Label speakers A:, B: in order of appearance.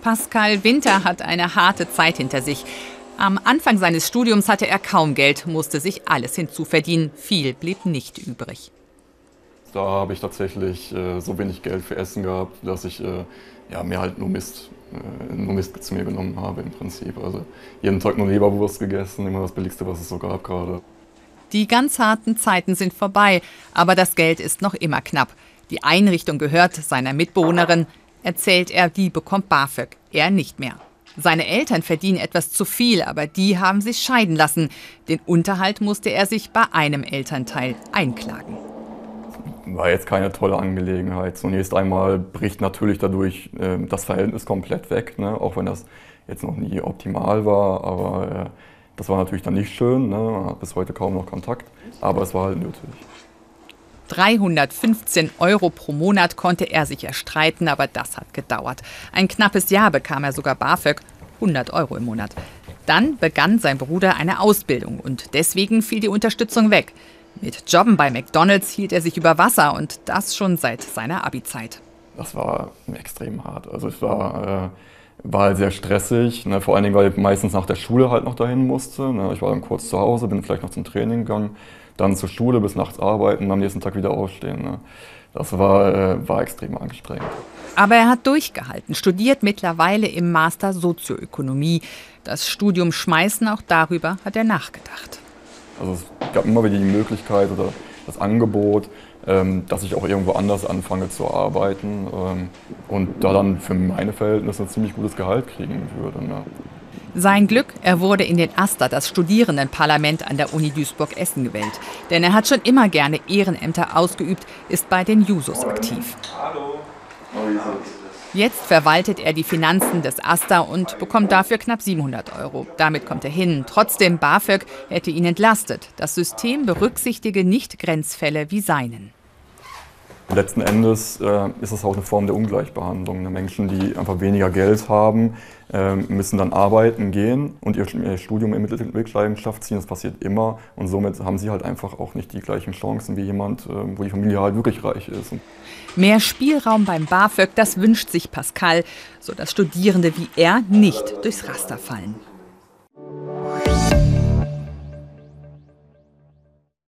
A: Pascal Winter hat eine harte Zeit hinter sich. Am Anfang seines Studiums hatte er kaum Geld, musste sich alles hinzuverdienen. Viel blieb nicht übrig.
B: Da habe ich tatsächlich äh, so wenig Geld für Essen gehabt, dass ich äh, ja, mir halt nur Mist, äh, nur Mist zu mir genommen habe im Prinzip. Also jeden Tag nur Leberwurst gegessen, immer das Billigste, was es so gab gerade.
A: Die ganz harten Zeiten sind vorbei, aber das Geld ist noch immer knapp. Die Einrichtung gehört seiner Mitbewohnerin, erzählt er, die bekommt BAföG, er nicht mehr. Seine Eltern verdienen etwas zu viel, aber die haben sich scheiden lassen. Den Unterhalt musste er sich bei einem Elternteil einklagen.
B: War jetzt keine tolle Angelegenheit. Zunächst einmal bricht natürlich dadurch äh, das Verhältnis komplett weg, ne? auch wenn das jetzt noch nie optimal war. Aber äh, das war natürlich dann nicht schön. Ne? Man hat bis heute kaum noch Kontakt, aber es war halt nötig.
A: 315 Euro pro Monat konnte er sich erstreiten, aber das hat gedauert. Ein knappes Jahr bekam er sogar BAföG, 100 Euro im Monat. Dann begann sein Bruder eine Ausbildung und deswegen fiel die Unterstützung weg. Mit Jobben bei McDonald's hielt er sich über Wasser und das schon seit seiner Abi-Zeit.
B: Das war extrem hart. Also es war, äh, war halt sehr stressig, ne? vor allen Dingen, weil ich meistens nach der Schule halt noch dahin musste. Ne? Ich war dann kurz zu Hause, bin vielleicht noch zum Training gegangen dann zur Schule bis nachts arbeiten und am nächsten Tag wieder aufstehen. Ne? Das war, äh, war extrem anstrengend.
A: Aber er hat durchgehalten, studiert mittlerweile im Master Sozioökonomie. Das Studium schmeißen, auch darüber hat er nachgedacht.
B: Also es gab immer wieder die Möglichkeit oder das Angebot, ähm, dass ich auch irgendwo anders anfange zu arbeiten ähm, und da dann für meine Verhältnisse ein ziemlich gutes Gehalt kriegen würde. Ne?
A: Sein Glück, er wurde in den AStA, das Studierendenparlament an der Uni Duisburg-Essen, gewählt. Denn er hat schon immer gerne Ehrenämter ausgeübt, ist bei den Jusos aktiv. Jetzt verwaltet er die Finanzen des AStA und bekommt dafür knapp 700 Euro. Damit kommt er hin. Trotzdem, BAföG hätte ihn entlastet. Das System berücksichtige nicht Grenzfälle wie seinen.
B: Letzten Endes äh, ist es auch eine Form der Ungleichbehandlung. Ne? Menschen, die einfach weniger Geld haben, äh, müssen dann arbeiten gehen und ihr Studium in Mittelleidenschaft ziehen. Das passiert immer und somit haben sie halt einfach auch nicht die gleichen Chancen wie jemand, äh, wo die Familie halt wirklich reich ist.
A: Mehr Spielraum beim BAföG, das wünscht sich Pascal, sodass Studierende wie er nicht durchs Raster fallen.